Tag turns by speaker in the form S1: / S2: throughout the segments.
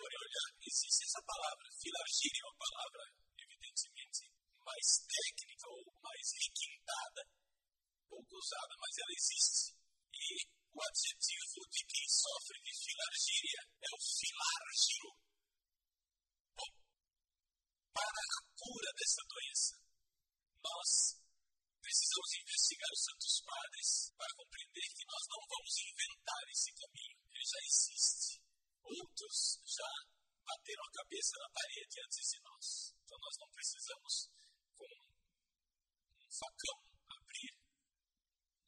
S1: forem olhar, existe essa palavra. Filargíria é uma palavra, evidentemente, mais técnica ou mais requintada, pouco usada, mas ela existe. E o adjetivo de quem sofre de filargíria é o filárgiro. Bom, para a cura dessa doença, nós precisamos investigar os santos padres para compreender que nós não vamos inventar esse caminho, ele já existe. Outros já bateram a cabeça na parede antes de nós. Então nós não precisamos, com um facão, abrir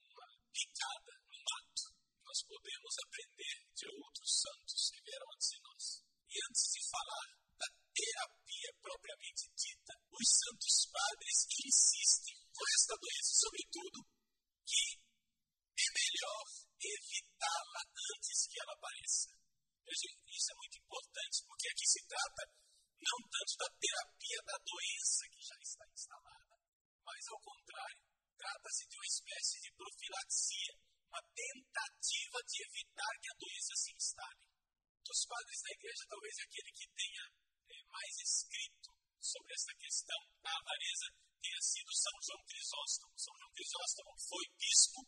S1: uma picada no mato. Nós podemos aprender de outros santos que vieram antes de nós. E antes de falar da terapia propriamente dita, os santos padres insistem com esta doença, sobretudo, que é melhor evitá-la antes que ela apareça. Isso é muito importante, porque aqui se trata não tanto da terapia da doença que já está instalada, mas ao contrário, trata-se de uma espécie de profilaxia, uma tentativa de evitar que a doença se instale. Dos padres da igreja, talvez aquele que tenha é, mais escrito sobre essa questão da avareza tenha sido São João Crisóstomo. São João Crisóstomo foi bispo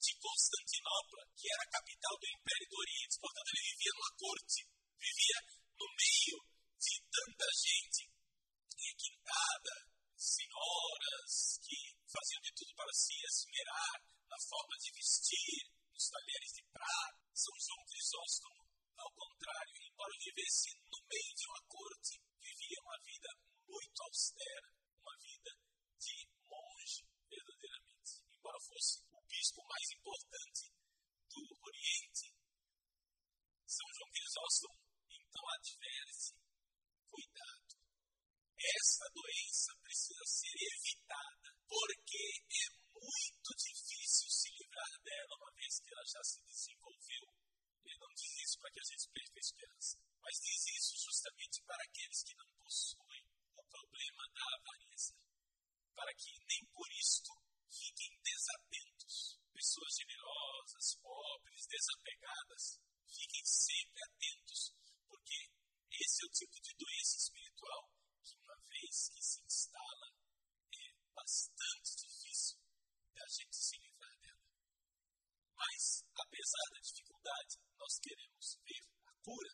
S1: de Constantinopla, que era a capital do Império do Oriente. Portanto, ele vivia numa corte, vivia no meio de tanta gente requintada, senhoras que faziam de tudo para se esmerar na forma de vestir, nos talheres de prata. São João Crisóstomo, ao contrário, embora vivesse no meio de uma corte, vivia uma vida muito austera, uma vida de monge, verdadeiramente. Embora fosse bispo mais importante do Oriente, São João Crisóstomo então adverte: cuidado, essa doença precisa ser evitada, porque é muito difícil se livrar dela uma vez que ela já se desenvolveu. Ele não diz isso para que a gente perca a esperança, mas diz isso justamente para aqueles que não possuem o problema da avareza, para que nem por isto fiquem desatentos. Pessoas generosas, pobres, desapegadas, fiquem sempre atentos, porque esse é o tipo de doença espiritual que, uma vez que se instala, é bastante difícil da gente se livrar dela. Mas, apesar da dificuldade, nós queremos ver a cura,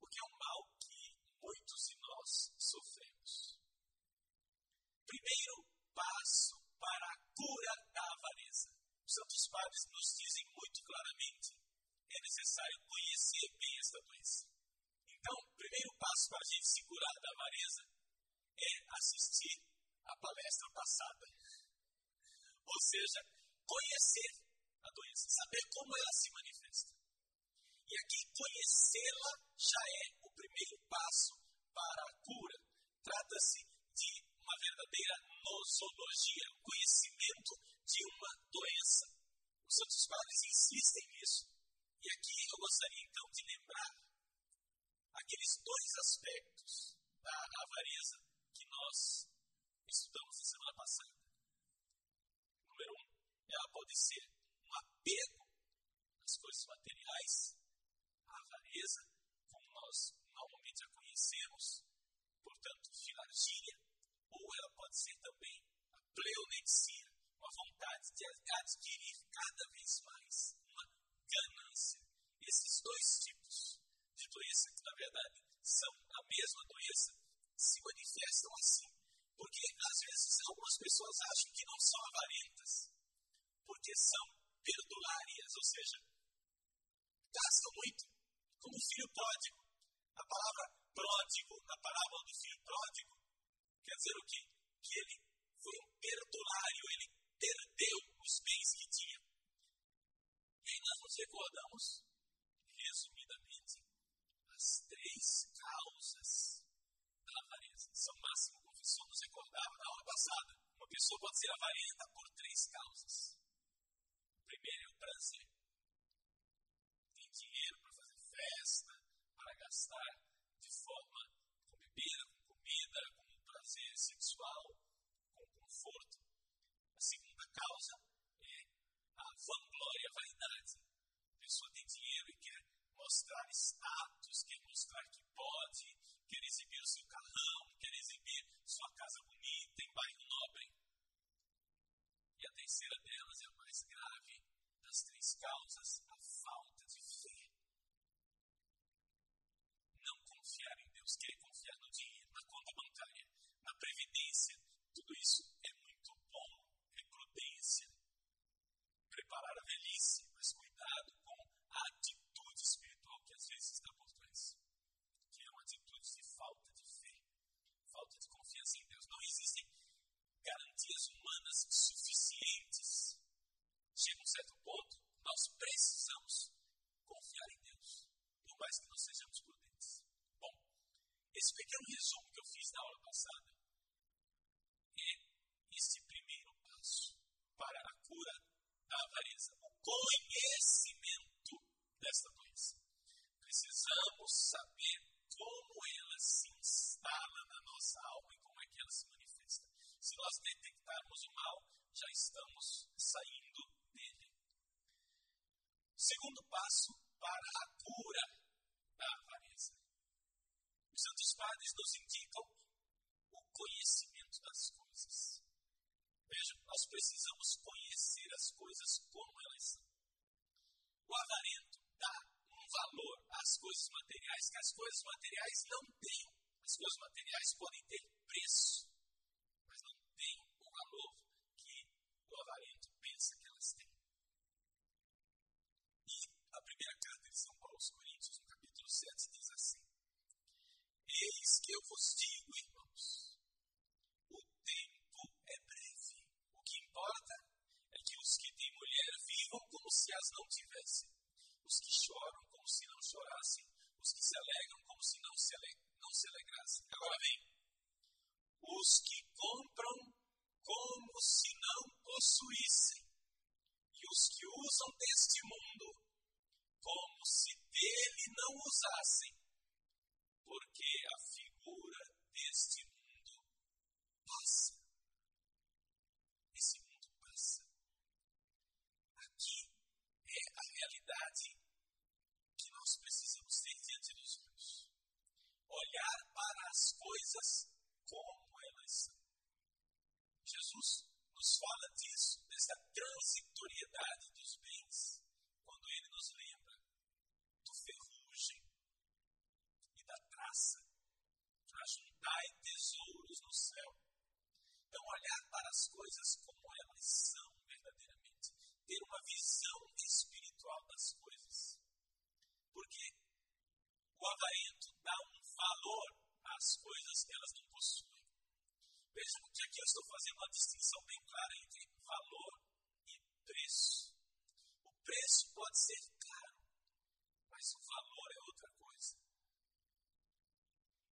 S1: porque é um mal que muitos de nós sofremos. Primeiro passo para a cura Santos Padres nos dizem muito claramente: é necessário conhecer bem esta doença. Então, o primeiro passo para a gente se curar da avareza é assistir a palestra passada. Ou seja, conhecer a doença, saber como ela se manifesta. E aqui, conhecê-la já é o primeiro passo para a cura. Trata-se de uma verdadeira nosologia, o conhecimento de uma doença. Os Santos Padres insistem nisso. E aqui eu gostaria então de lembrar aqueles dois aspectos da avareza que nós estudamos na semana passada. Número um, ela pode ser um apego às coisas materiais, a avareza, como nós normalmente a conhecemos, portanto, filargíria, ou ela pode ser também a pleonexia, uma vontade de adquirir cada vez mais, uma ganância. Esses dois tipos de doença, que na verdade são a mesma doença, se manifestam assim. Porque às vezes algumas pessoas acham que não são avarentas, porque são perdulárias, ou seja, gastam muito, como o filho pródigo. A palavra pródigo, na parábola do filho pródigo, quer dizer o quê? Que ele foi um perdulário, ele perdeu os bens que tinha. E aí nós nos recordamos, resumidamente, as três causas da avareza. São Máximo Confissão nos recordava na aula passada. Uma pessoa pode ser avarenta por três causas. O primeiro é o prazer. Tem dinheiro para fazer festa, para gastar de forma com bebida, com comida, com prazer sexual, com conforto. A segunda causa é a vanglória, vaidade. A pessoa tem dinheiro e quer mostrar status, quer mostrar que pode, quer exibir o seu carrão, quer exibir sua casa bonita em bairro nobre. E a terceira delas é a mais grave das três causas, a falta de fé. Não confiar em Deus, querer confiar no dinheiro, na conta bancária, na previdência, tudo isso é muito bom, é prudência. Preparar a velhice, mas cuidado com a atitude espiritual que às vezes está por trás, que é uma atitude de falta de fé, falta de confiança em Deus. Não existem garantias humanas suficientes. Chega um certo ponto, nós precisamos confiar em Deus, por mais que não sejamos prudentes. Bom, esse pequeno resumo que eu fiz na aula passada é esse primeiro passo para a cura da avareza, o conhecimento desta doença. Precisamos saber como ela se instala na nossa alma e como é que ela se manifesta. Se nós detectarmos o mal, já estamos saindo. Segundo passo para a cura da avareza. Os Santos Padres nos indicam o conhecimento das coisas. Veja, nós precisamos conhecer as coisas como elas são. O avarento dá um valor às coisas materiais que as coisas materiais não têm. As coisas materiais podem ter preço, mas não têm o valor que o avarento pensa que elas têm. E a primeira carta de São Paulo aos Coríntios, no capítulo 7, diz assim: Eis que eu vos digo, irmãos, o tempo é breve. O que importa é que os que têm mulher vivam como se as não tivessem, os que choram como se não chorassem, os que se alegram como se não se, ale não se alegrassem. Agora vem. Os que compram como se não possuíssem, e os que usam deste mundo como se dele não usassem, porque a figura deste mundo passa. Esse mundo passa. Aqui é a realidade que nós precisamos ter diante dos olhos. Olhar para as coisas como elas são. Jesus nos fala disso, dessa transitoriedade dos bens, quando ele nos lembra do ferrugem e da traça, ajuntai tesouros no céu. Então, olhar para as coisas como elas são verdadeiramente, ter uma visão espiritual das coisas. Porque o avarento dá um valor às coisas que elas não possuem. Vejam que aqui eu estou fazendo uma distinção bem clara entre valor e preço. O preço pode ser caro, mas o valor é outra coisa.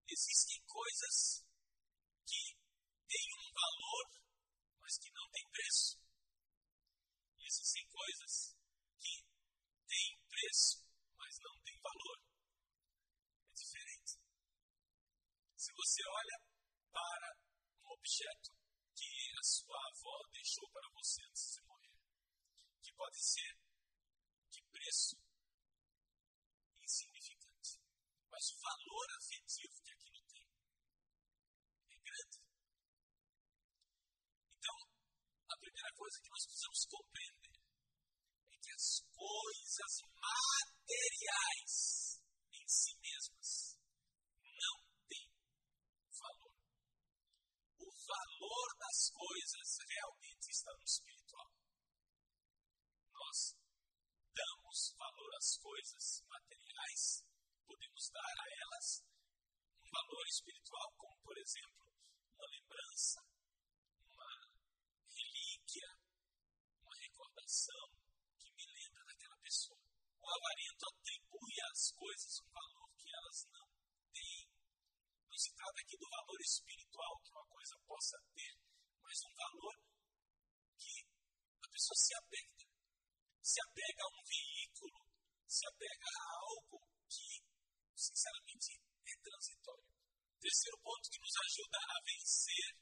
S1: Existem coisas que têm um valor, mas que não têm preço. E existem coisas que têm preço, mas não têm valor. É diferente. Se você olha para um objeto que a sua avó deixou para você antes de morrer, que pode ser de preço insignificante, mas o valor afetivo que aquilo tem é grande. Então, a primeira coisa que nós precisamos compreender é que as coisas materiais em si mesmas não têm valor. O valor das coisas realmente está no espiritual. Nós damos valor às coisas materiais, podemos dar a elas um valor espiritual, como por exemplo, uma lembrança, uma relíquia, uma recordação que me lembra daquela pessoa. O avarento atribui às coisas um valor que elas não têm. Não se trata aqui do valor espiritual que uma coisa possa ter, mas um valor que a pessoa se apega. Se apega a um veículo, se apega a algo que, sinceramente, é transitório. Terceiro ponto que nos ajuda a vencer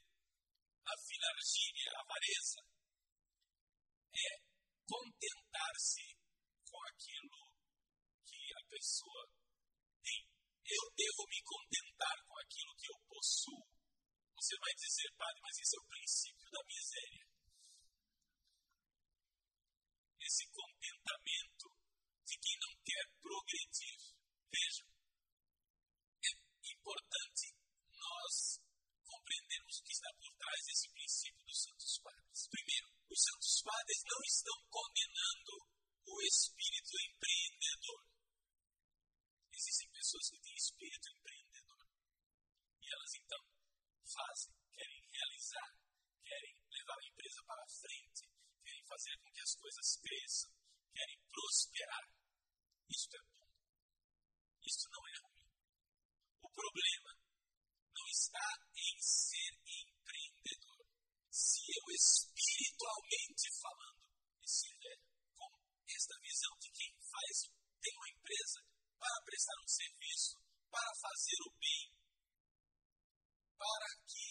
S1: a filargíria, a avareza, é contentar-se com aquilo que a pessoa tem. Eu devo me contentar com aquilo que eu possuo. Você vai dizer, padre, mas isso é o princípio da miséria. Esse contentamento de quem não quer progredir. Veja, é importante nós compreendermos o que está por trás desse princípio dos Santos Padres. Primeiro, os Padres não estão condenando o espírito empreendedor. Existem pessoas que têm espírito empreendedor. E elas então fazem, querem realizar, querem levar a empresa para frente, querem fazer com que as coisas cresçam, querem prosperar. Isso é bom. Isso não é ruim. O problema não está em ser empreendedor. Se eu espiritualmente falando estiver com esta visão de quem faz, tem uma empresa para prestar um serviço, para fazer o bem, para que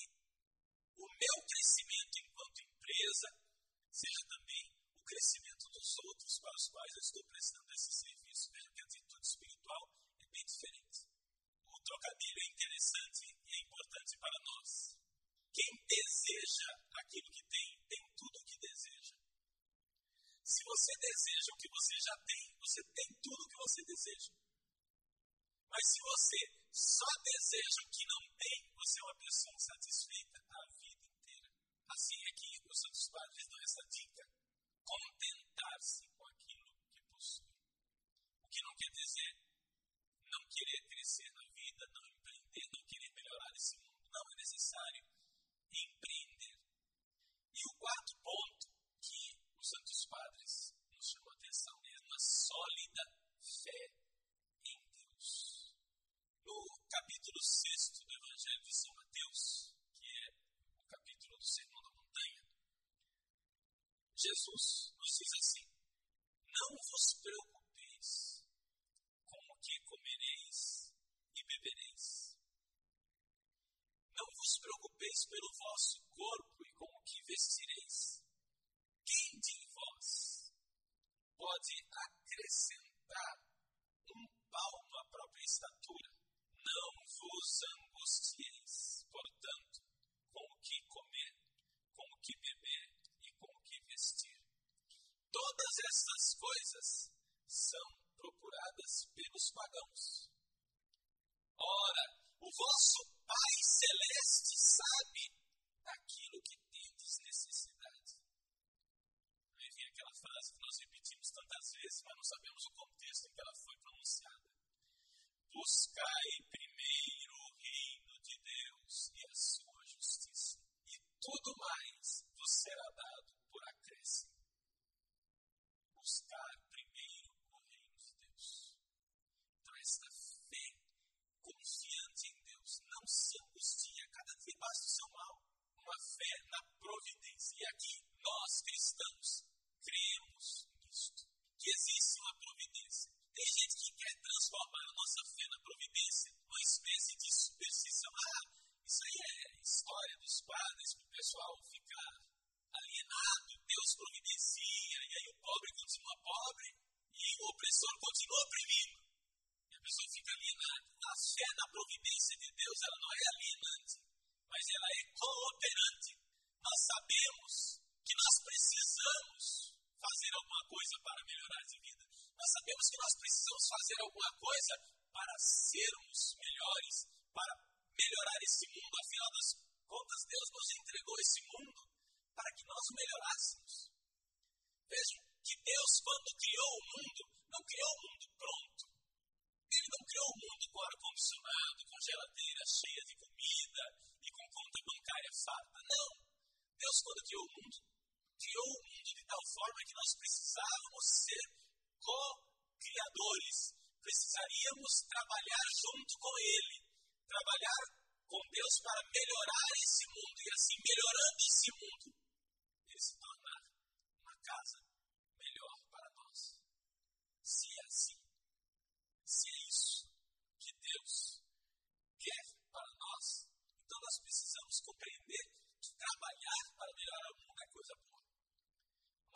S1: o meu crescimento enquanto empresa seja também o crescimento dos outros para os quais eu estou prestando esse serviço. Veja que a atitude espiritual é bem diferente. O trocadilho é interessante e é importante para nós. Quem deseja aquilo que tem, tem tudo o que deseja. Se você deseja o que você já tem, você tem tudo o que você deseja. Mas se você só deseja o que não tem, você é uma pessoa insatisfeita a vida inteira. Assim é que os Santos Padres dão essa dica: contentar-se com aquilo que possui. O que não quer dizer não querer crescer na vida, não empreender, não querer melhorar esse mundo. Não é necessário empreender. E o quarto ponto que os Santos Padres nos chamam a atenção é uma sólida fé capítulo 6 do Evangelho de São Mateus, que é o capítulo do Sermão da Montanha, Jesus nos diz assim: Não vos preocupeis com o que comereis e bebereis. Não vos preocupeis pelo vosso corpo e com o que vestireis. Quem de vós pode acrescentar um palmo à própria estatura? Não vos angustieis, portanto, com o que comer, com o que beber e com o que vestir. Todas essas coisas são procuradas pelos pagãos. Ora, o vosso Pai Celeste sabe daquilo que tendes necessidade. Aí vem aquela frase que nós repetimos tantas vezes, mas não sabemos o contexto em que ela foi pronunciada. Buscai primeiro o reino de Deus e a sua justiça, e tudo mais vos será dado por acréscimo. Buscar primeiro o reino de Deus. Então, esta fé confiante em Deus não se angustia cada dia debaixo do seu mal. Uma fé na providência. E aqui, nós cristãos, cremos nisto. Que existe uma providência tem gente que quer transformar a nossa fé na providência numa espécie de superstição. Ah, isso aí é história dos padres para o pessoal ficar alienado. Deus providencia, e aí o pobre continua pobre e o opressor continua oprimindo. E a pessoa fica alienada. A fé na providência de Deus ela não é alienante, mas ela é cooperante. Nós sabemos que nós precisamos fazer alguma coisa para melhorar de vida. Nós sabemos que nós precisamos fazer alguma coisa para sermos melhores, para melhorar esse mundo. Afinal das contas, Deus nos entregou esse mundo para que nós o melhorássemos. Vejam que Deus, quando criou o mundo, não criou o mundo pronto. Ele não criou o mundo com ar-condicionado, com geladeira cheia de comida e com conta bancária farta. Não. Deus, quando criou o mundo, criou o mundo de tal forma que nós precisávamos ser co-criadores. Precisaríamos trabalhar junto com Ele, trabalhar com Deus para melhorar esse mundo e assim, melhorando esse mundo, ele se tornar uma casa melhor para nós. Se é assim,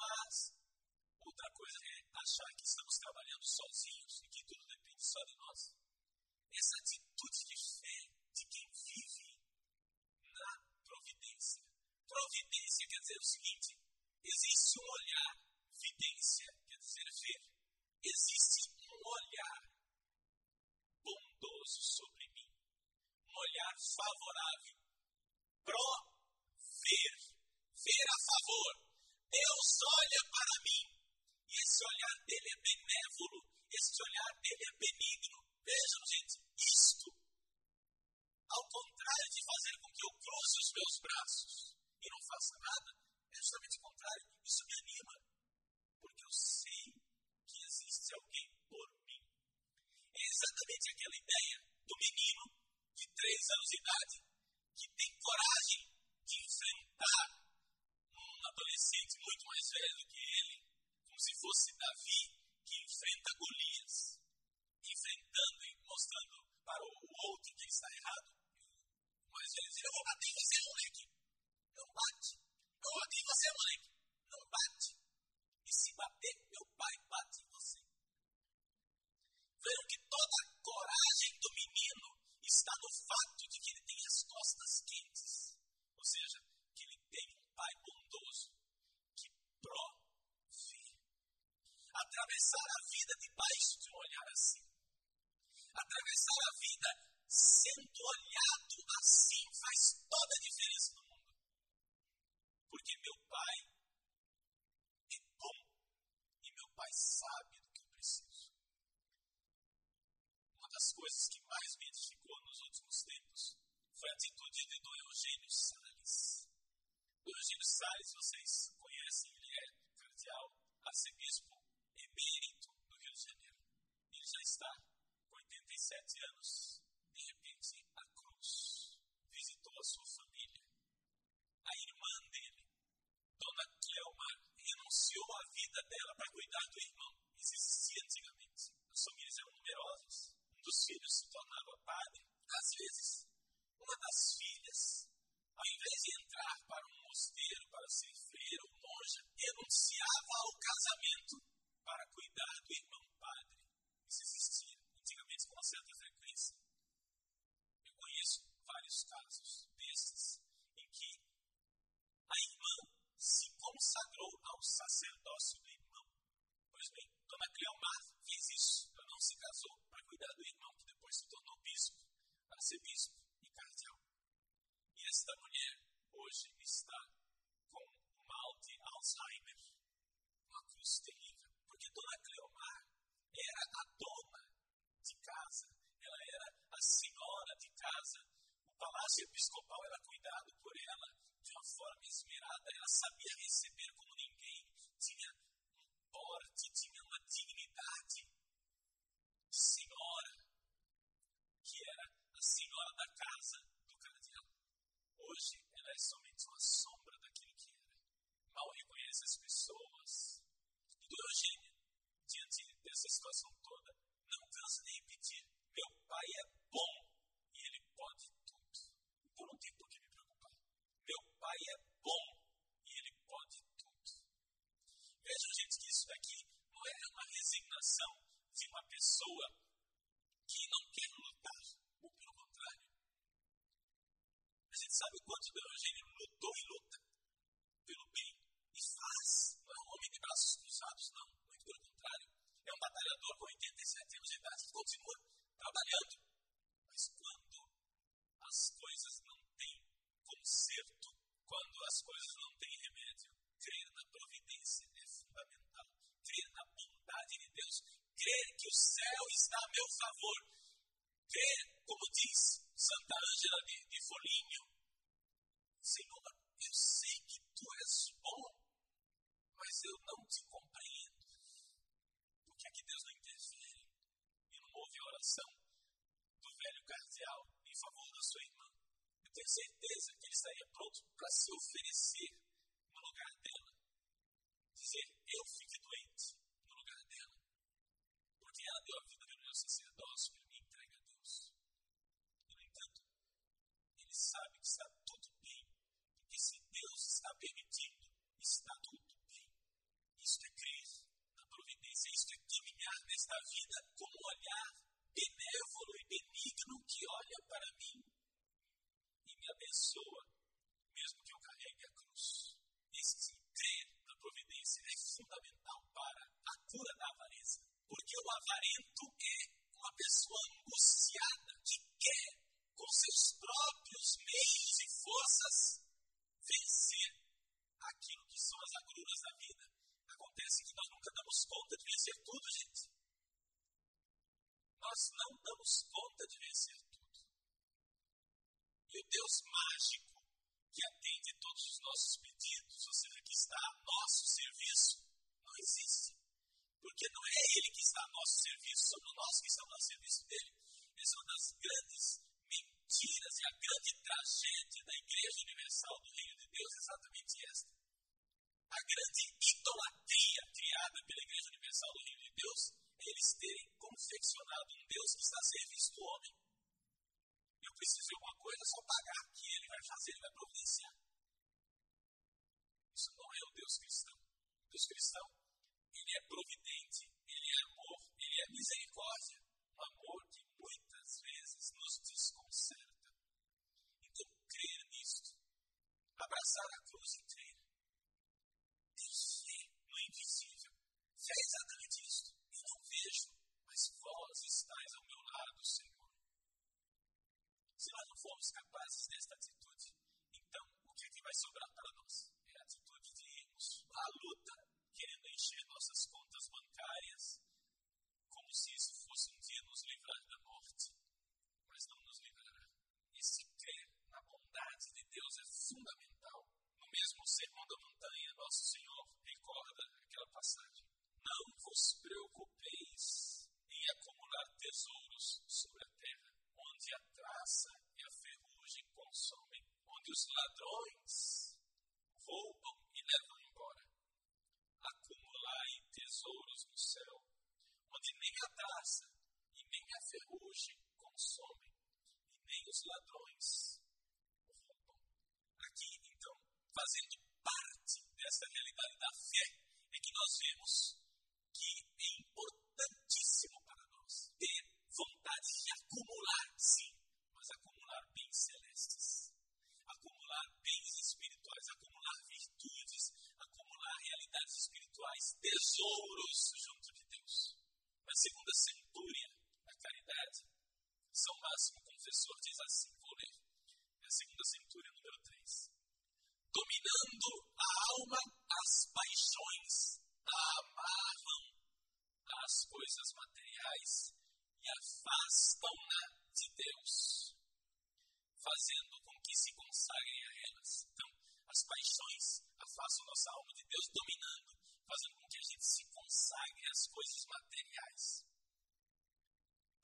S1: Mas outra coisa é achar que estamos trabalhando sozinhos e que tudo depende só de nós. Essa atitude de fé 23 anos de idade, que tem coragem de enfrentar um adolescente muito mais velho que ele, como se fosse Davi, que enfrenta Golias, enfrentando e mostrando para o outro que ele está errado. Mas ele diz: Eu vou bater em você, moleque. Não bate. Eu vou bater em você, moleque. Não bate. E se bater, Atravessar a vida debaixo de um olhar assim. Atravessar a vida sendo olhado assim faz toda a diferença no mundo. Porque meu pai é bom e meu pai sabe do que eu preciso. Uma das coisas que mais me edificou nos últimos tempos foi a atitude de Dom Eugênio Salles. Dom Eugênio Salles, vocês conhecem, ele é cardeal, arcebispo emérito do Rio de Janeiro. Ele já está com 87 anos. De repente, a cruz visitou a sua família. A irmã dele, Dona Cleomar, renunciou à vida dela para cuidar do irmão. Isso existia antigamente. As famílias eram numerosas. Um dos filhos se tornava padre. Às vezes, uma das filhas, ao invés de entrar para um mosteiro, para ser freira ou monja, renunciava ao casamento para cuidar do irmão padre. Isso existia antigamente com uma certa frequência. Eu conheço vários casos desses em que a irmã se consagrou ao sacerdócio do irmão. Pois bem, Dona Cleomar fez isso. Ela não se casou para cuidar do irmão, que depois se tornou bispo, arcebispo e cardeal. E esta mulher hoje está com mal de Alzheimer, uma cruz terrível. Porque Dona Cleomar era a dona de casa, ela era a senhora de casa. O palácio episcopal era cuidado por ela de uma forma esmerada. Ela sabia receber como ninguém, tinha um porte, tinha uma dignidade de senhora, que era a senhora da casa do cardeal. Hoje ela é somente uma sombra daquilo que era. Mal reconhece as pessoas. E do Eugênio, diante dessa situação toda, não cansa de repetir: meu pai é bom e ele pode tudo. Eu não tenho por que me preocupar. Meu pai é bom e ele pode tudo. Vejam, gente, que isso daqui não é uma resignação de uma pessoa que não quer lutar, ou pelo contrário. A gente sabe o quanto o Eugênio lutou e luta pelo bem e faz. Não é um homem de braços cruzados, não. Muito pelo contrário. É um batalhador com 87 anos de idade que continua trabalhando. Mas quando as coisas não têm conserto, quando as coisas não têm remédio, crer na providência é fundamental. Crer na bondade de Deus. Crer que o céu está a meu favor. Crer, como diz Santa Ângela de, de Foligno, Senhor, eu sei que tu és bom, mas eu não te compreendo. Porque aqui Deus não interfere. E não houve oração do velho cardeal em favor da sua irmã. Eu tenho certeza que ele estaria pronto para se oferecer no lugar dela. Dizer, eu fiquei doente no lugar dela. Porque ela deu a vida pelo meu sacerdócio, ele me entrega a Deus. E, no entanto, ele sabe que está tudo bem. Porque se Deus está permitindo, está tudo bem. Isto é crer na providência, isto é caminhar nesta avareza é fundamental para a cura da avareza. Porque o avarento é uma pessoa angustiada que quer, com seus próprios meios e forças, vencer aquilo que são as agruras da vida. Acontece que nós nunca damos conta de vencer tudo, gente. Nós não damos conta de vencer tudo. E o Deus mágico que atende todos os nossos pedidos, ou seja, que está a nosso serviço, não existe. Porque não é Ele que está a nosso serviço, somos nós que estamos a serviço dele. Essa é uma das grandes mentiras e a grande tragédia da Igreja Universal do Reino de Deus é exatamente esta. A grande idolatria criada pela Igreja Universal do Reino de Deus é eles terem confeccionado um Deus que está a serviço do homem eu preciso de alguma coisa, é só pagar que ele vai fazer, ele vai providenciar. Isso não é o Deus cristão. O Deus cristão, ele é providente, ele é amor, ele é misericórdia. Um amor que muitas vezes nos desconcerta. Então, crer nisto, abraçar a cruz inteira, ter fé no invisível. Fé é exatamente isto. Eu não vejo, mas vós estáis ao meu lado, Senhor se nós não formos capazes desta atitude, então o que, é que vai sobrar para nós? É a atitude de irmos à luta, querendo encher nossas contas bancárias, como se isso fosse um dia nos livrar da morte. Mas não nos livrará. E se crer na bondade de Deus é fundamental. No mesmo sermão da montanha, nosso Senhor recorda aquela passagem. Não vos preocupeis em acumular tesouros sobre a terra onde a traça e a ferrugem consomem, onde os ladrões roubam e levam embora. Acumulai tesouros no céu, onde nem a traça e nem a ferrugem consomem, e nem os ladrões roubam. Aqui, então, fazendo parte dessa realidade da fé, é que nós vemos que é importantíssimo para nós ter vontade de acumular, sim, mas acumular bens celestes, acumular bens espirituais, acumular virtudes, acumular realidades espirituais, tesouros junto de Deus. Na segunda centúria da caridade, São Máximo Confessor diz assim: vou ler, é a segunda centúria, número 3. Dominando a alma, as paixões amarram as coisas materiais e afastam-na de Deus, fazendo com que se consagrem a elas. Então, as paixões afastam nossa alma de Deus, dominando, fazendo com que a gente se consagre às coisas materiais.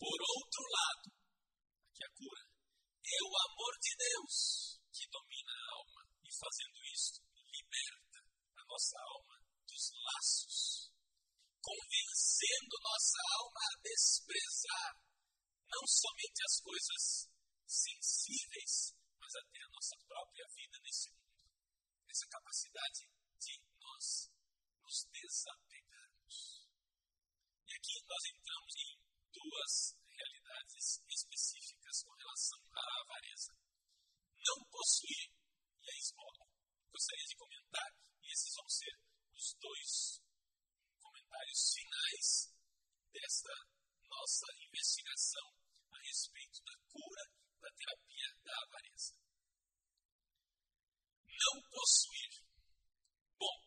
S1: Por outro lado, aqui a cura, é o amor de Deus que domina a alma e fazendo isso liberta a nossa alma laços convencendo nossa alma a desprezar não somente as coisas sensíveis, mas até a nossa própria vida nesse mundo. Essa capacidade de nós nos desapegarmos. E aqui nós entramos em duas realidades específicas com relação à avareza. Não possuir e a esmola. Gostaria de comentar, e esses vão ser os dois comentários finais desta nossa investigação a respeito da cura da terapia da avareza. Não possuir. Bom,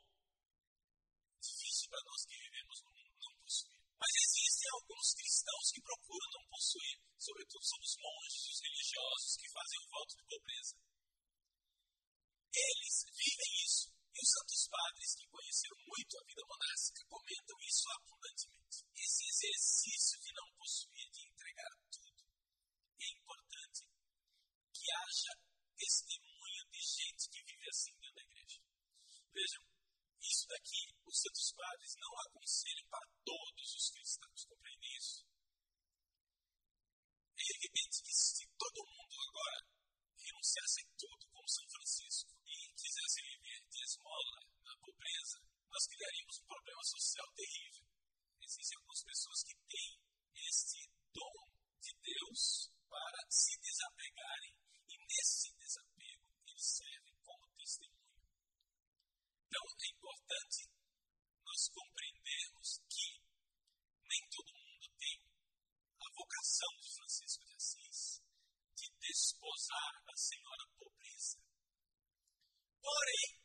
S1: difícil para nós que vivemos no mundo não possuir. Mas existem alguns cristãos que procuram não possuir, sobretudo são os monges, os religiosos que fazem o voto de pobreza. Eles vivem os santos padres que conheceram muito a vida monástica comentam isso abundantemente. Esse exercício de não possuir, de entregar tudo, é importante que haja testemunho de gente que vive assim dentro da igreja. Vejam, isso daqui os santos padres não aconselham para todos os cristãos, compreendem isso? É evidente que se todo mundo agora renunciasse tudo a pobreza, nós criaríamos um problema social terrível. Existem algumas pessoas que têm esse dom de Deus para se desapegarem e nesse desapego eles servem como testemunho. Então é importante nós compreendermos que nem todo mundo tem a vocação de Francisco de Assis de desposar a senhora pobreza. Porém,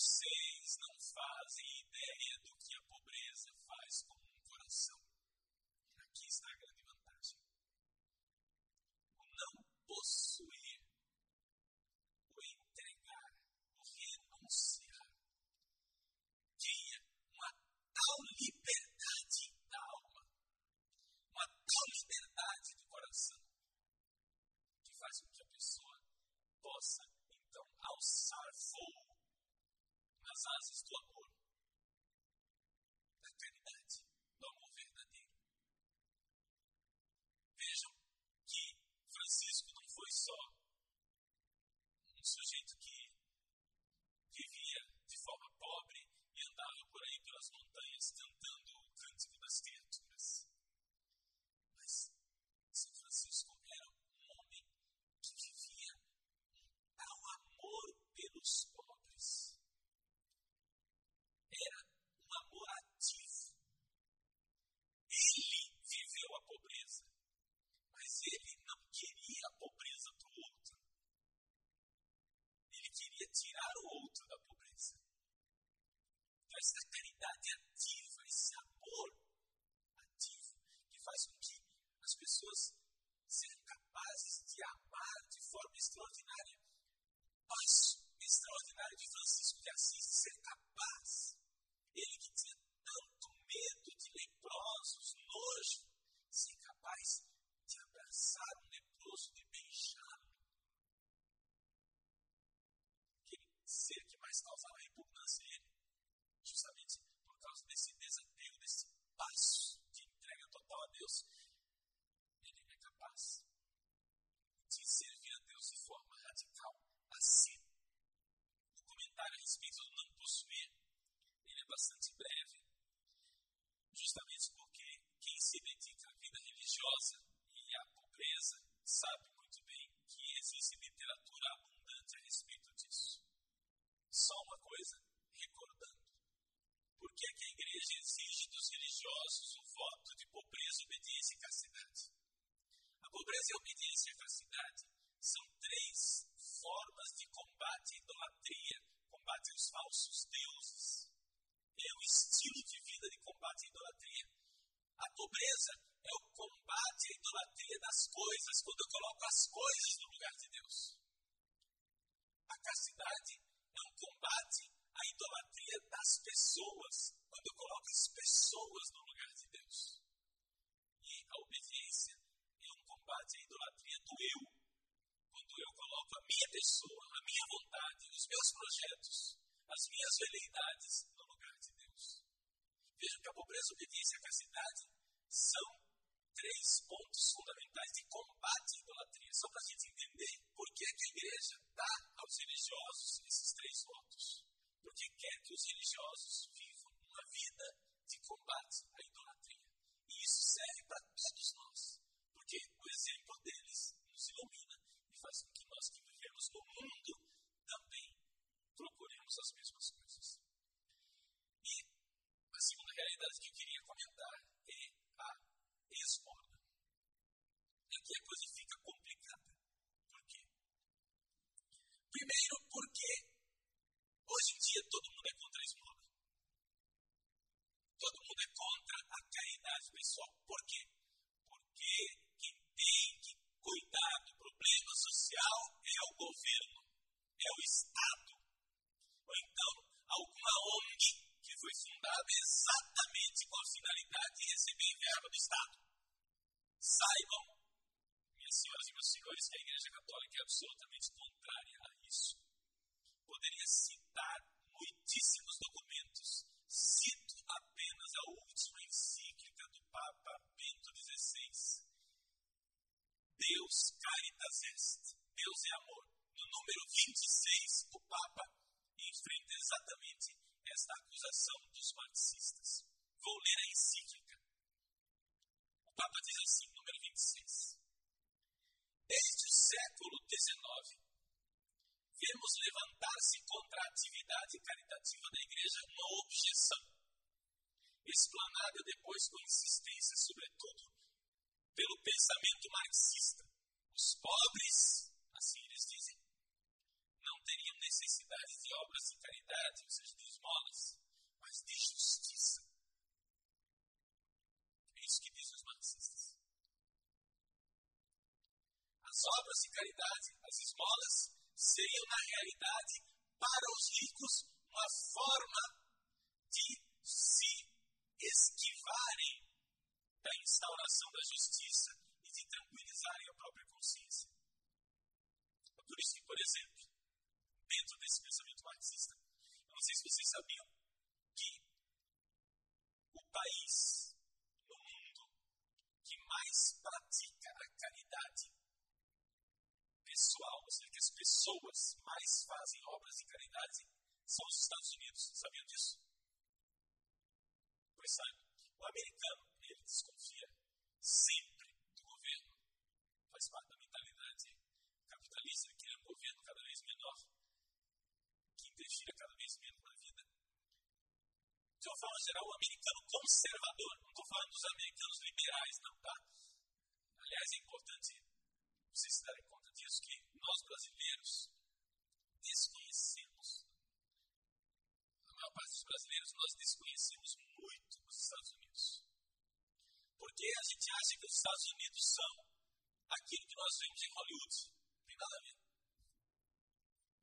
S1: vocês não fazem ideia do que a pobreza faz com um coração. Aqui está a grande vantagem. O não possuir, o entregar, o renunciar, tinha uma tal liberdade da alma, uma tal liberdade do coração, que faz com que a pessoa possa, então, alçar voo as asas do amor, da caridade, do amor verdadeiro. Vejam que Francisco não foi só um sujeito que vivia de forma pobre e andava por aí pelas montanhas cantando o cântico das criaturas. Mas São Francisco era um homem que vivia um tal amor pelos pobres era um amor ativo. Ele viveu a pobreza, mas ele não queria a pobreza para o outro. Ele queria tirar o outro da pobreza. Então, essa caridade ativa, esse amor ativo, que faz com que as pessoas sejam capazes de amar de forma extraordinária. Passo extraordinário de Francisco de Assis, de ser capaz ele que tinha tanto medo de leprosos, nojo, ser capaz de abraçar um leproso, de beijá-lo. Aquele ser que mais causava repugnância a ele, justamente por causa desse desapego, desse passo de entrega total a Deus, ele é capaz de servir a Deus de forma radical, assim. O comentário a respeito do não possuir ele é bastante breve, justamente porque quem se dedica à vida religiosa e à pobreza sabe muito bem que existe literatura abundante a respeito disso. Só uma coisa, recordando. Por que, que a igreja exige dos religiosos o voto de pobreza, obediência e castidade? A pobreza e obediência a castidade são três formas de combate à idolatria, combate aos falsos deuses é o estilo de vida de combate à idolatria. A pobreza é o combate à idolatria das coisas, quando eu coloco as coisas no lugar de Deus. A castidade é um combate à idolatria das pessoas, quando eu coloco as pessoas no lugar de Deus. E a obediência é um combate à idolatria do eu, quando eu coloco a minha pessoa, a minha vontade, os meus projetos, as minhas veleidades no lugar de Deus. Vejam que a pobreza, a obediência e a castidade são três pontos fundamentais de combate à idolatria. Só para a gente entender por que, que a igreja dá aos religiosos esses três votos. Porque quer que os religiosos vivam uma vida de combate à idolatria. E isso serve para todos nós. Porque o exemplo deles. Nos ilumina. E faz com que nós que vivemos no mundo também procuremos as mesmas coisas. E a segunda realidade que eu queria comentar é a esmola. Aqui a coisa fica complicada. Por quê? Primeiro, porque hoje em dia todo mundo é contra a esmola. Todo mundo é contra a caridade pessoal. Por quê? Porque quem tem que cuidar do problema social é o governo, é o Estado. Ou então, alguma ONG que foi fundada exatamente com a finalidade de receber verba do Estado. Saibam, minhas senhoras e meus senhores, que a Igreja Católica é absolutamente contrária a isso. Poderia citar muitíssimos documentos. Cito apenas a última encíclica do Papa Bento XVI. Deus caritas est. Deus é amor. No número 26, o Papa enfrenta exatamente esta acusação dos marxistas. Vou ler a encíclica. O Papa diz assim, número 26. Desde o século XIX, vemos levantar-se contra a atividade caritativa da Igreja uma objeção, explanada depois com insistência, sobretudo, pelo pensamento marxista. Os pobres Assim eles dizem. Não teriam necessidade de obras de caridade, ou seja, de esmolas, mas de. É isso que dizem os marxistas. As obras de caridade, as esmolas, seriam, na realidade, para os ricos, uma forma de se esquivarem da instauração da justiça e de tranquilizarem a própria consciência. É por isso que, por exemplo, dentro desse pensamento marxista, eu não sei se vocês sabiam que o país no mundo que mais pratica a caridade pessoal, ou seja, que as pessoas mais fazem obras de caridade, são os Estados Unidos. Sabiam disso? Pois sabe, o americano, ele desconfia sempre do governo. Faz parte da mentalidade capitalista, ele quer um governo cada vez menor, que interfira cada vez menos na vida. De uma forma geral, o americano conservador, não estou falando dos americanos liberais, não, tá? Aliás, é importante vocês se darem conta que nós brasileiros desconhecemos, a maior parte dos brasileiros, nós desconhecemos muito os Estados Unidos. Porque a gente acha que os Estados Unidos são aquilo que nós vemos em Hollywood. Não tem nada a ver.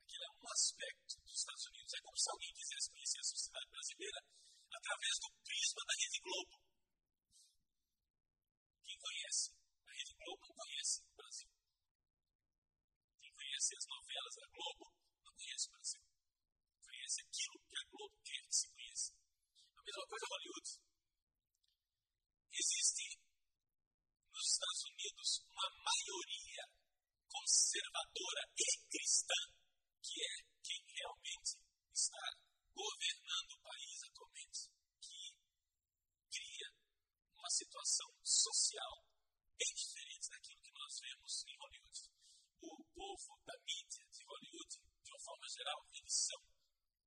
S1: Aquilo é um aspecto dos Estados Unidos. É como se alguém quisesse conhecer a sociedade brasileira através do prisma da Rede Globo. Quem conhece a Rede Globo não conhece o Brasil. As novelas da Globo não conhece o Brasil. Conhece aquilo que a Globo quer que se conheça. A mesma coisa Hollywood. Existe nos Estados Unidos uma maioria conservadora e cristã, que é quem realmente está governando o país atualmente, que cria uma situação social bem diferente daquilo que nós vemos em Hollywood. O povo da mídia de Hollywood, de uma forma geral, eles são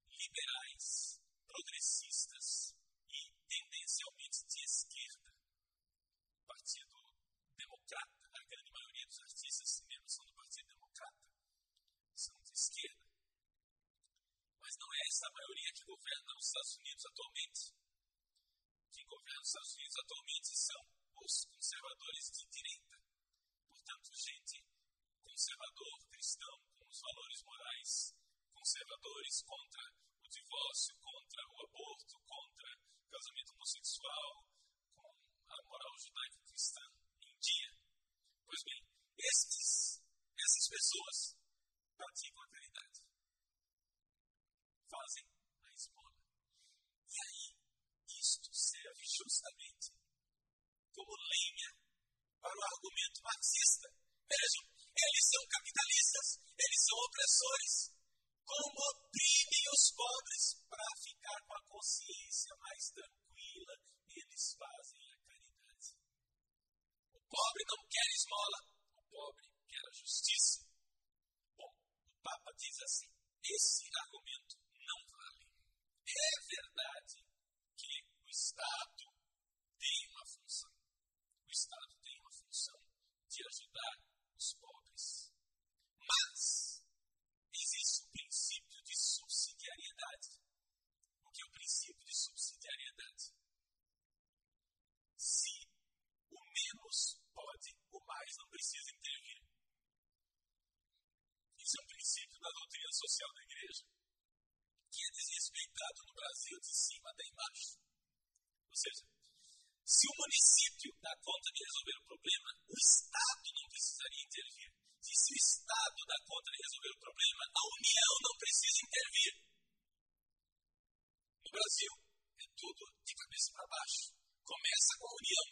S1: liberais, progressistas e tendencialmente de esquerda. O Partido Democrata, a grande maioria dos artistas de cinema são do Partido Democrata, são de esquerda. Mas não é essa a maioria que governa os Estados Unidos atualmente. Quem governa os Estados Unidos atualmente são os conservadores de direita. Portanto, gente conservador, cristão, com os valores morais conservadores contra o divórcio, contra o aborto, contra o casamento homossexual, com a moral judaico-cristã em dia. Pois bem, esses, essas pessoas praticam a caridade fazem a esmola. E aí, isto serve justamente como lenha para o argumento marxista. Vejam, eles são capitalistas, eles são opressores. Como oprimem os pobres para ficar com a consciência mais tranquila, eles fazem a caridade. O pobre não quer esmola, o pobre quer a justiça. Bom, o Papa diz assim: esse argumento não vale. É verdade que o Estado tem uma função. O Estado tem uma função de ajudar os pobres. Mas existe o princípio de subsidiariedade. O que é o princípio de subsidiariedade? Se o menos pode, o mais não precisa intervir. Isso é um princípio da doutrina social da igreja que é desrespeitado no Brasil de cima até embaixo. Ou seja, se o município dá conta de resolver o problema, o Estado não precisaria intervir. E se o Estado dá conta de resolver o problema, a União não precisa intervir. No Brasil, é tudo de cabeça para baixo. Começa com a União.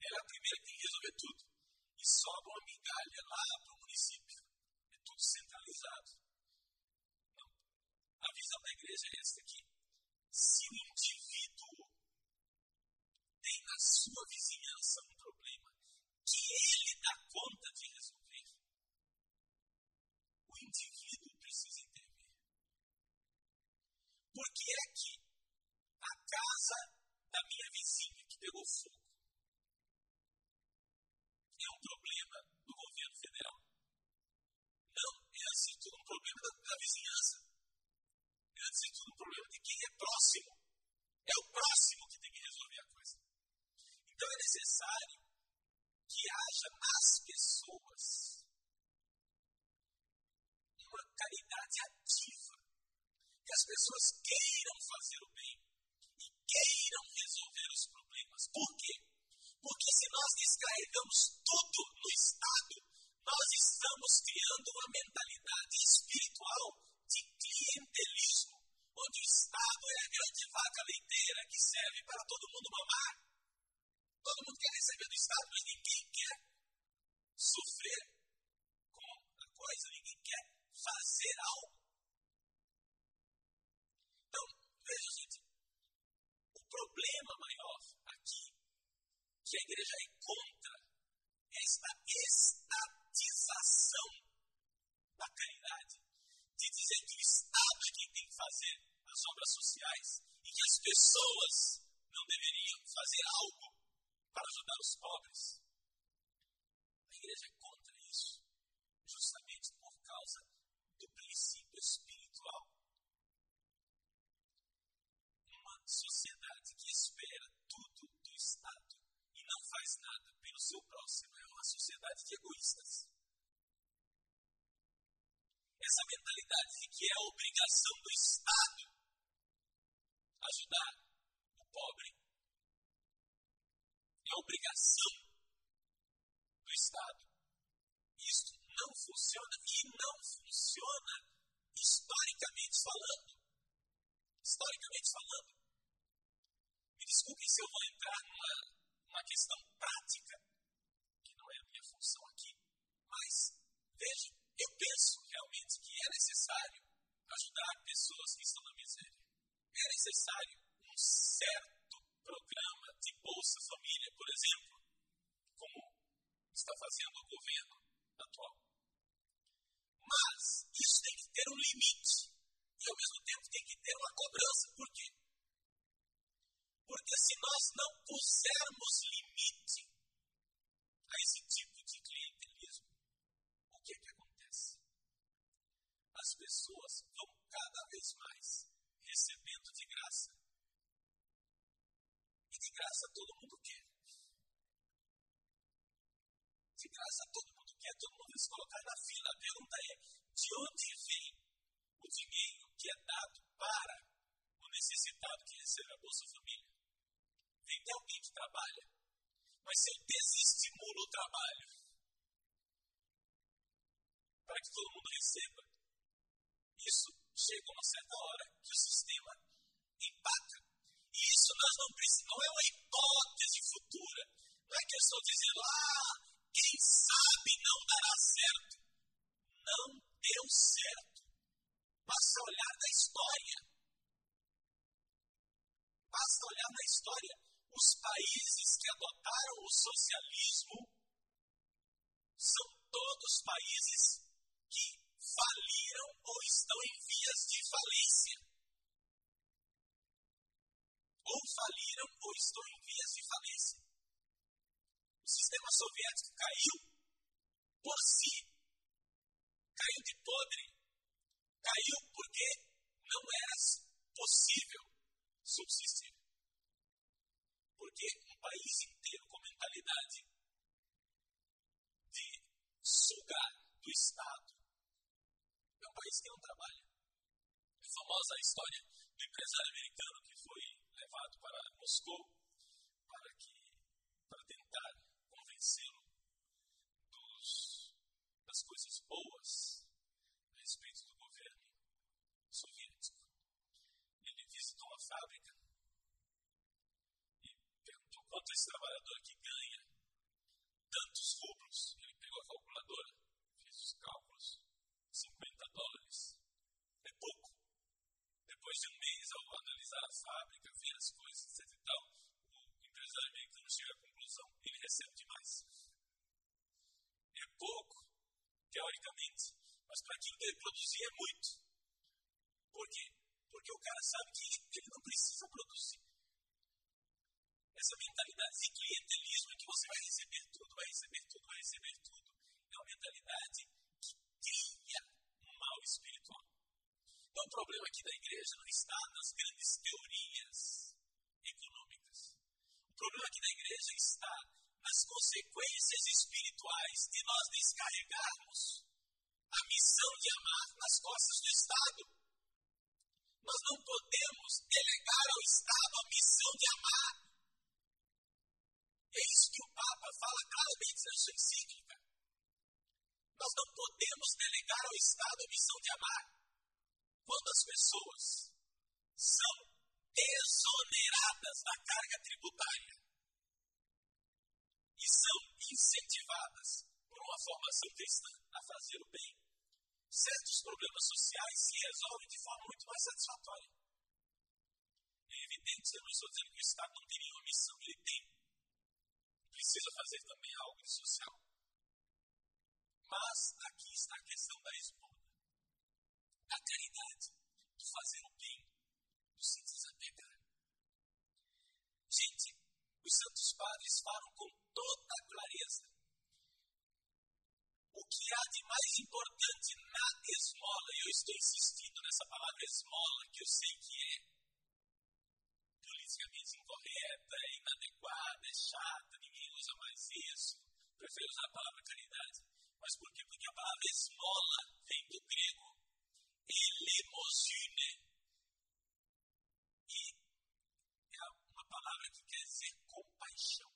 S1: Ela é a primeira que tem que resolver tudo. E sobra uma migalha lá para o município. É tudo centralizado. Não. A visão da igreja é essa aqui. Se o indivíduo sua vizinhança um problema que ele dá conta de resolver, o indivíduo precisa intervir. Por que é que a casa da minha vizinha que pegou fogo é um problema do governo federal? Não, é antes um problema da, da vizinhança. É antes um problema de quem é próximo. É o próximo necessário que haja as pessoas uma caridade ativa, que as pessoas queiram fazer o bem e queiram resolver os problemas. Por quê? Porque se nós descarregamos tudo no Estado, nós estamos criando uma mentalidade espiritual de clientelismo, onde o Estado é a grande vaca leiteira que serve para todo mundo mamar Todo mundo quer receber do Estado, mas ninguém quer sofrer com a coisa, ninguém quer fazer algo. Então, veja, gente, o problema maior aqui que a igreja encontra esta estatização da caridade, de dizer que o Estado é quem tem que fazer as obras sociais e que as pessoas não deveriam fazer algo para ajudar os pobres. A igreja é contra isso, justamente por causa do princípio espiritual. Uma sociedade que espera tudo do Estado e não faz nada pelo seu próximo é uma sociedade de egoístas. Essa mentalidade de que é a obrigação do Estado ajudar o pobre é obrigação do Estado. Isso não funciona e não funciona historicamente falando. Historicamente falando. Me desculpem se eu vou entrar numa, numa questão prática, que não é a minha função aqui, mas veja, eu penso realmente que é necessário ajudar pessoas que estão na miséria. É necessário um certo programa de Bolsa Família, por exemplo, como está fazendo o governo atual. Mas isso tem que ter um limite e, ao mesmo tempo, tem que ter uma cobrança. Por quê? Porque se nós não pusermos limite a esse tipo de clientelismo, o que é que acontece? As pessoas vão cada vez mais recebendo de graça graça todo mundo quer. De graça todo mundo quer, todo mundo se colocar na fila. A pergunta é: de onde vem o dinheiro que é dado para o necessitado que recebe a Bolsa Família? Vem de alguém que trabalha. Mas se eu desestimulo o trabalho para que todo mundo receba, isso chega uma certa hora que o sistema empaca isso nós não precisamos, não é uma hipótese futura. Não é que eu estou dizendo, ah, quem sabe não dará certo. Não deu certo. Basta olhar na história. Basta olhar na história. Os países que adotaram o socialismo são todos países que faliram ou estão em vias de falência ou faliram ou estão em vias de falência. O sistema soviético caiu por si, caiu de podre, caiu porque não era possível subsistir. Porque um país inteiro com mentalidade de sugar do Estado é um país que não trabalha. É famosa a história do empresário americano que foi levado para Moscou para, que, para tentar convencê-lo das coisas boas a respeito do governo soviético. Ele visitou uma fábrica e perguntou quanto esse trabalhador aqui ganha tantos rublos. Ele pegou a calculadora, fez os cálculos, 50 dólares. É pouco. Depois de um mês, analisar a fábrica, ver as coisas, etc. E tal, o empresário americano chega à conclusão: ele recebe demais. É pouco, teoricamente, mas para aquilo que ele produzir é muito. Por quê? Porque o cara sabe que ele não precisa produzir. Essa mentalidade de clientelismo é que você vai receber tudo, vai receber tudo, vai receber tudo. É uma mentalidade que cria um mal espiritual. Então, o problema aqui da igreja não está nas grandes teorias econômicas. O problema aqui da igreja está nas consequências espirituais de nós descarregarmos a missão de amar nas costas do Estado. Nós não podemos delegar ao Estado a missão de amar. É isso que o Papa fala claramente na sua encíclica. Nós não podemos delegar ao Estado a missão de amar quando as pessoas são exoneradas da carga tributária e são incentivadas por uma formação cristã a fazer o bem. Certos problemas sociais se resolvem de forma muito mais satisfatória. É evidente, eu não estou dizendo que o Estado não tem nenhuma missão, ele tem. Precisa fazer também algo social. Mas aqui está a questão da esmola, da caridade, do fazer o bem, do se desapegar. Gente, os santos padres falam com toda clareza o que há de mais importante na esmola, e eu estou insistindo nessa palavra esmola, que eu sei que é politicamente incorreta, é inadequada, é chata, ninguém usa mais isso, prefiro usar a palavra caridade. Mas por quê? Porque a palavra esmola vem do grego elemosine. E é uma palavra que quer dizer compaixão.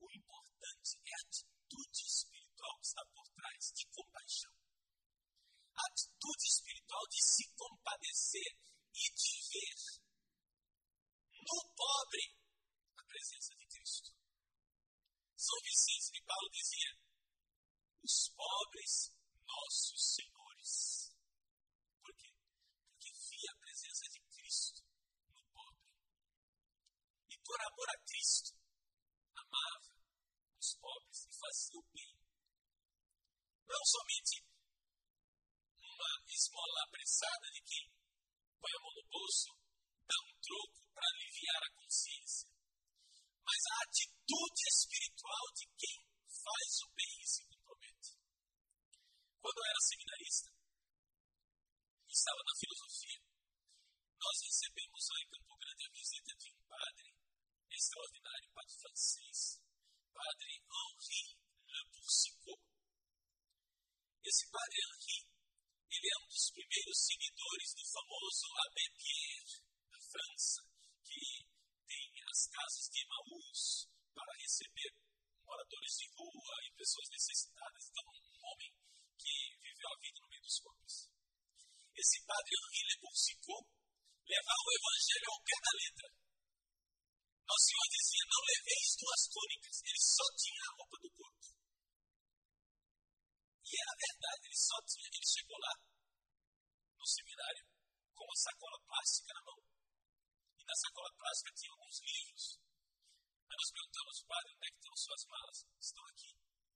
S1: O importante é a atitude espiritual que está por trás de compaixão. A atitude espiritual de se compadecer e de ver no pobre a presença de Cristo. São Vicente de Paulo dizia: os pobres, nossos senhores. Por quê? Porque via a presença de Cristo no pobre. E por amor a Cristo, amava os pobres e fazia o bem. Não somente uma esmola apressada de quem põe a mão no bolso, dá um troco para aliviar a consciência, mas a atitude espiritual de quem faz o bem e se compromete. Quando eu era seminarista, estava na filosofia, nós recebemos lá em Campo Grande a visita de um padre extraordinário, padre francês, padre Henri Le Boursicot. Esse padre Henri, ele é um dos primeiros seguidores do famoso Pierre, da França, que tem as casas de Emaús para receber moradores de rua e pessoas necessitadas. Então, um homem que viveu a vida no meio dos pobres. Esse padre Henri Le levava o evangelho ao pé da letra. Nosso Senhor dizia: Não leveis duas túnicas. Ele só tinha a roupa do corpo. E era verdade, ele só tinha. Ele chegou lá, no seminário, com uma sacola plástica na mão. E na sacola plástica tinha alguns livros. Aí nós perguntamos, padre, onde é que estão suas malas? Estão aqui.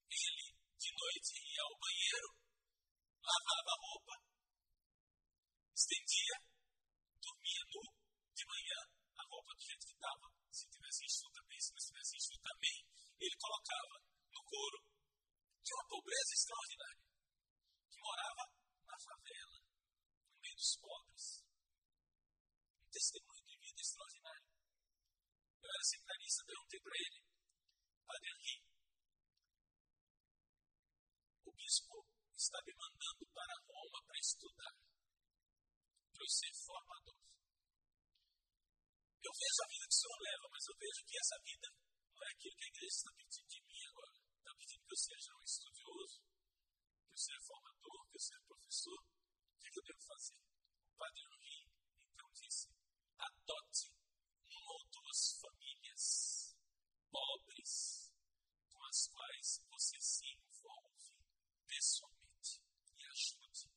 S1: Ele, de noite, ia ao banheiro, lavava a roupa, estendia, dormia nu, de manhã, a roupa do jeito que estava, se tivesse enxuta bem, se não estivesse enxuta bem, ele colocava no couro. Tinha uma pobreza extraordinária, que morava na favela, dos pobres. Um testemunho de vida extraordinário. Eu era seminarista, perguntei para ele, Padre Henri, o bispo está me mandando para Roma para estudar, para eu ser formador. Eu vejo a vida que o Senhor leva, mas eu vejo que essa vida não é aquilo que a igreja está pedindo de mim agora. Está pedindo que eu seja um estudioso, que eu seja formador, que eu seja professor. O que, é que eu devo fazer? O Padre Henri, então, disse: adote uma ou duas famílias pobres com as quais você se envolve pessoalmente e ajude.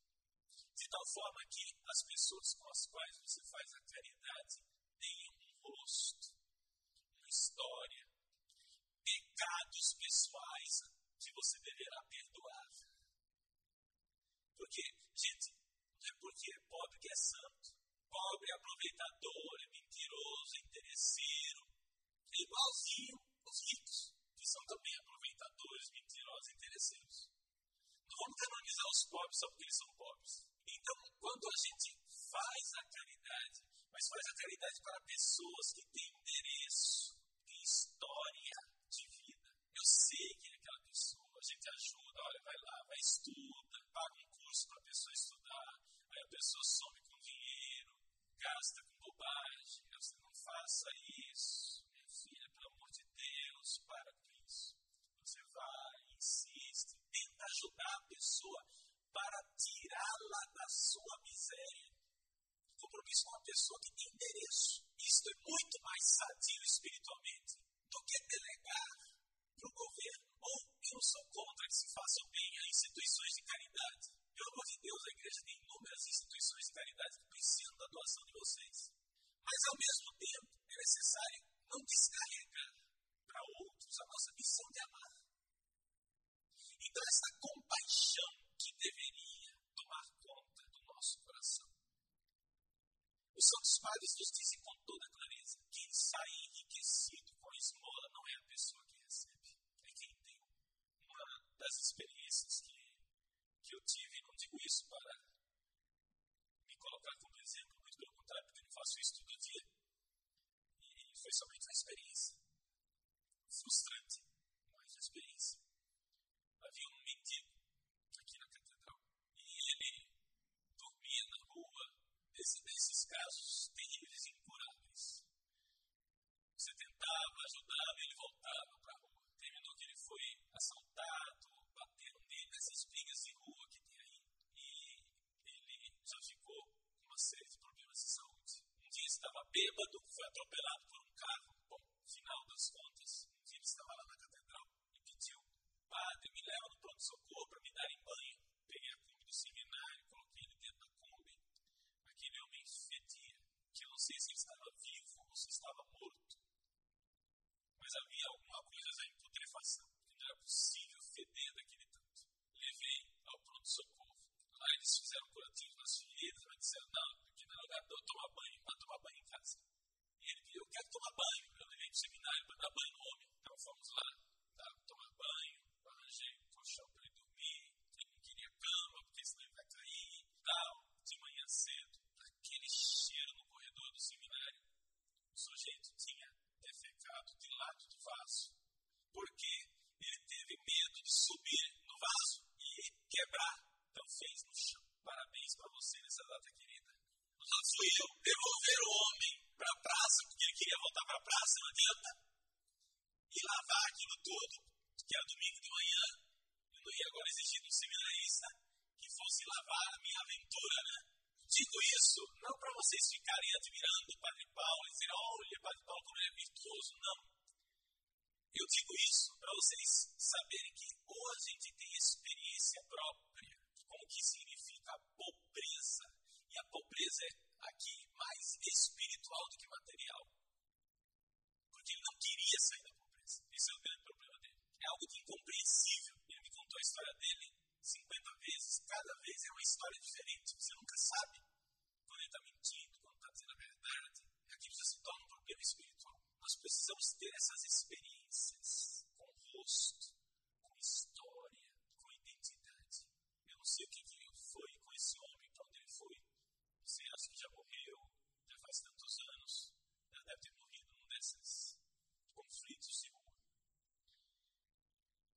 S1: De tal forma que as pessoas com as quais você faz a caridade tenham um rosto, uma história, pecados pessoais que você deverá perdoar. Porque, gente, é porque é pobre que é santo. Pobre é aproveitador, é mentiroso, é interesseiro. É igualzinho os ricos, que são também aproveitadores, mentirosos interesseiros. Não vamos canonizar os pobres só porque eles são pobres. Então, quando a gente faz a caridade, mas faz a caridade para pessoas que têm endereço, têm história de vida. Eu sei que é aquela pessoa, a gente ajuda, olha, vai lá, vai estuda, paga um curso para a pessoa estudar, aí a pessoa some com dinheiro, gasta com bobagem, você não faça isso, minha filha, pelo amor de Deus, para com isso. Você vai, insiste, tenta ajudar a pessoa para tirá-la da sua miséria. Compromisso com uma pessoa que tem endereço. Isso é muito mais sadio espiritualmente do que delegar para o governo. Ou eu sou contra que se façam bem a instituições de caridade. Pelo amor de Deus, a igreja tem inúmeras instituições de caridade que precisam da doação de vocês. Mas, ao mesmo tempo, é necessário não descarregar para outros a nossa missão de amar. Então, essa compaixão que deveria tomar conta do nosso coração. Os santos padres nos dizem com toda clareza: quem sai enriquecido com a esmola não é a pessoa que recebe, é quem deu. Uma das experiências que, que eu tive, não digo isso para me colocar como exemplo, muito pelo contrário, porque eu não faço isso todo dia. E foi somente uma experiência frustrante, mas uma experiência. Havia um mendigo aqui na catedral e ele dormia na rua desse, desses casos terríveis e incuráveis. Você tentava, ajudava, ele voltava para a rua. Terminou que ele foi assaltado, bateram nele nessas brigas de rua que tem aí. E ele já ficou com uma série de problemas de saúde. Um dia estava bêbado, foi atropelado por um carro. Bom, final das contas, um dia ele estava lá na catedral e pediu, padre, me leva no pronto-socorro para me darem banho. Peguei a Kombi do seminário, coloquei ele dentro da Kombi. Aquele homem fedia, que eu não sei se ele estava vivo ou se estava morto. Mas havia alguma coisa já em putrefação, porque não era possível feder daquele tanto. Levei ao pronto-socorro. Lá eles fizeram curativo nas feridas, mas disseram, não, aqui não é lugar de eu tomar banho em casa. E ele pediu, eu quero tomar banho. Eu levei o seminário para dar banho no homem. Então fomos lá, tá, tomar banho, arranjei um colchão para ele dormir, ele não queria cama, porque senão ele vai cair e tal. De manhã cedo, aquele cheiro no corredor do seminário. O sujeito tinha defecado de lado do vaso, porque ele teve medo de subir no vaso e quebrar. Então fez no chão. Parabéns para você nessa data querida. Lá fui eu devolver o homem para a praça, porque ele queria voltar para a praça, não adianta. E lavar tudo, que era domingo de manhã. Eu não ia agora exigir de um seminarista que fosse lavar a minha aventura, né? Digo isso não para vocês ficarem admirando o Padre Paulo e dizer, olha, Padre Paulo como ele é virtuoso. Não. Eu digo isso para vocês saberem que ou a gente tem experiência própria com o que significa a pobreza, e a pobreza é aqui mais espiritual do que material. Porque ele não queria sair da pobreza. Esse é o grande problema dele. É algo de incompreensível. Ele me contou a história dele 50 vezes. Cada vez é uma história diferente. Você nunca sabe quando ele está mentindo, quando está dizendo a verdade. Aquilo já se torna um problema espiritual. Nós precisamos ter essas experiências com rosto, com história, com identidade. Eu não sei o que, que foi com esse homem, para onde ele foi. Você acha que já morreu, já faz tantos anos, já deve ter morrido num desses conflitos de rua.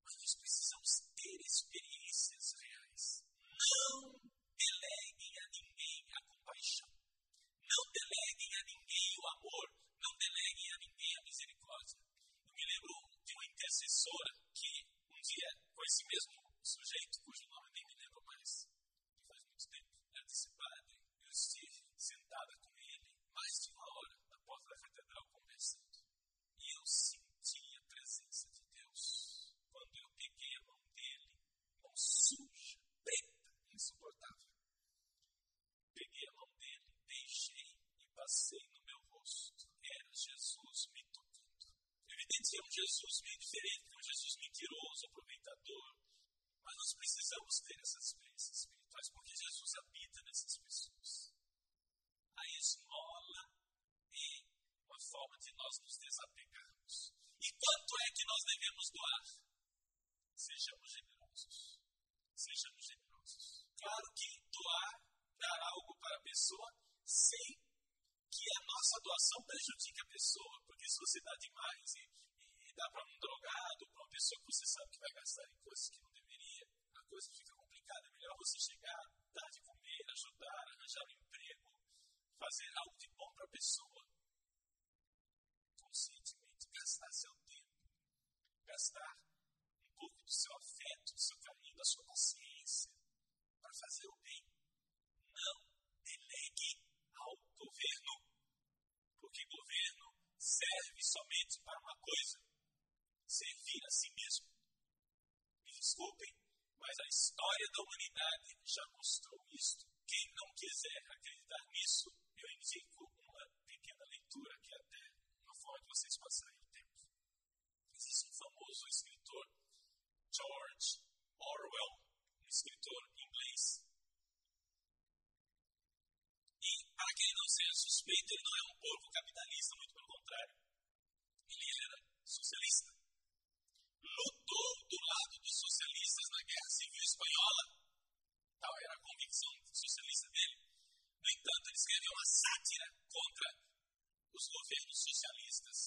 S1: Mas nós precisamos ter experiências reais. Não deleguem a ninguém a compaixão. Não deleguem a ninguém o amor. Não deleguem a ninguém a misericórdia. Eu me lembro de uma intercessora que um esse mesmo sujeito, cujo nome nem me lembro mais, que faz muito tempo, ela disse, padre, eu estive sentada com ele mais de uma hora na porta da catedral conversando. E eu senti a presença de Deus quando eu peguei a mão dele, mão suja, preta, insuportável. Peguei a mão dele, beijei e passei no meu rosto. Era Jesus me tocando. Evidente é um Jesus meio diferente, é um Jesus mentiroso, aproveitador. Mas nós precisamos ter essas experiências espirituais porque Jesus habita nessas pessoas. A esmola é uma forma de nós nos desapegarmos. E quanto é que nós devemos doar? Sejamos generosos. Sejamos generosos. Claro que doar, dar algo para a pessoa, sem que a nossa doação prejudique a pessoa. Porque se você dá demais e, e dá para um drogado, para uma pessoa que você sabe que vai gastar em coisas que não deveria, a coisa fica complicada. complicado. É melhor você chegar, dar de comer, ajudar, arranjar um emprego, fazer algo de bom para a pessoa. Conscientemente, gastar seu tempo, gastar um pouco do seu afeto, do seu carinho, da sua paciência, para fazer o bem. Não delegue ao governo, porque governo serve somente para uma coisa: servir a si mesmo. Me desculpem, mas a história da humanidade já mostrou isso. Quem não quiser acreditar nisso, eu indico uma pequena leitura que é até uma forma de vocês passarem o tempo. Existe um famoso escritor, George Orwell, um escritor inglês. E, para quem não seja suspeito, ele não é um povo capitalista, muito pelo contrário. Ele era socialista lutou do lado dos socialistas na Guerra Civil Espanhola. Tal era a convicção socialista dele. No entanto, ele escreveu uma sátira contra os governos socialistas,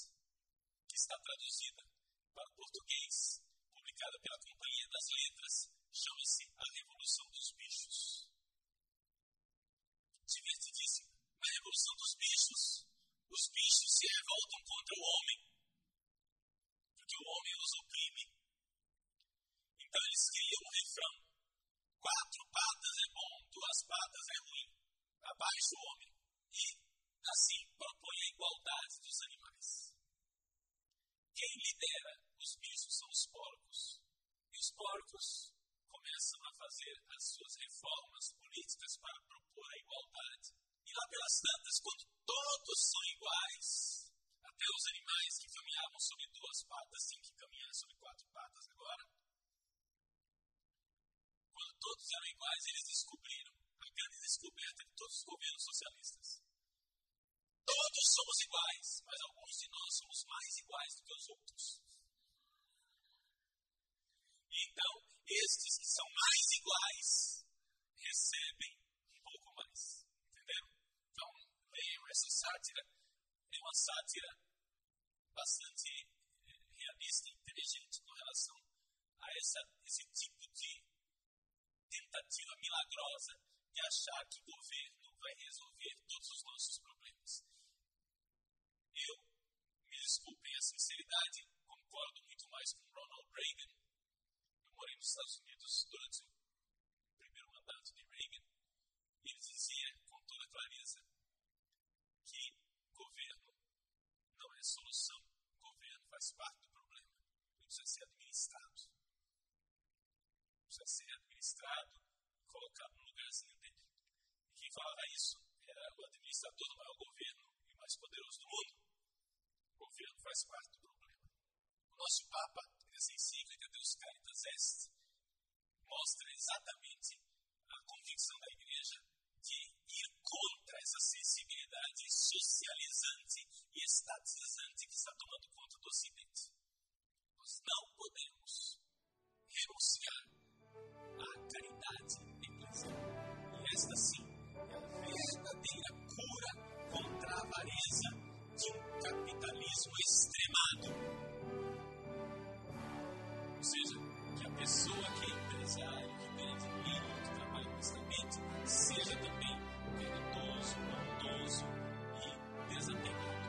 S1: que está traduzida para o português, publicada pela Companhia das Letras, chama-se A Revolução dos Bichos. Divertidíssimo. Na Revolução dos Bichos, os bichos se revoltam contra o homem que o homem os oprime. Então eles criam um refrão: quatro patas é bom, duas patas é ruim. Abaixo o homem. E, assim, propõe a igualdade dos animais. Quem lidera os bichos são os porcos. E os porcos começam a fazer as suas reformas políticas para propor a igualdade. E lá pelas tantas, quando todos são iguais, até os animais que caminhavam sobre duas patas têm que caminhar sobre quatro patas agora. Quando todos eram iguais, eles descobriram a grande descoberta de todos os governos socialistas. Todos somos iguais, mas alguns de nós somos mais iguais do que os outros. Então, estes que são mais iguais recebem um pouco mais. Entenderam? Então, leiam essa sátira. É uma sátira bastante eh, realista e inteligente com relação a essa, esse tipo de tentativa milagrosa de achar que o governo vai resolver todos os nossos problemas. Eu, me desculpem a sinceridade, concordo muito mais com Ronald Reagan. Morei nos Estados Unidos durante o primeiro mandato de Reagan ele dizia com toda clareza que governo não é solução faz parte do problema. Ele precisa ser administrado. Precisa ser administrado colocado no lugarzinho dele. E quem falava isso era o administrador do maior governo e mais poderoso do mundo. O governo faz parte do problema. O nosso Papa 350 é é Deus Caritas então Est mostra exatamente a convicção da Igreja de ir contra essa sensibilidade socializante e estatizante que está tomando conta do Ocidente. Nós não podemos renunciar à caridade eclesial. E esta sim é a verdadeira cura contra a avareza de um capitalismo extremado seja, que a pessoa que é empresário, que tem dinheiro, que trabalha honestamente, seja também caridoso, bondoso e desapegado.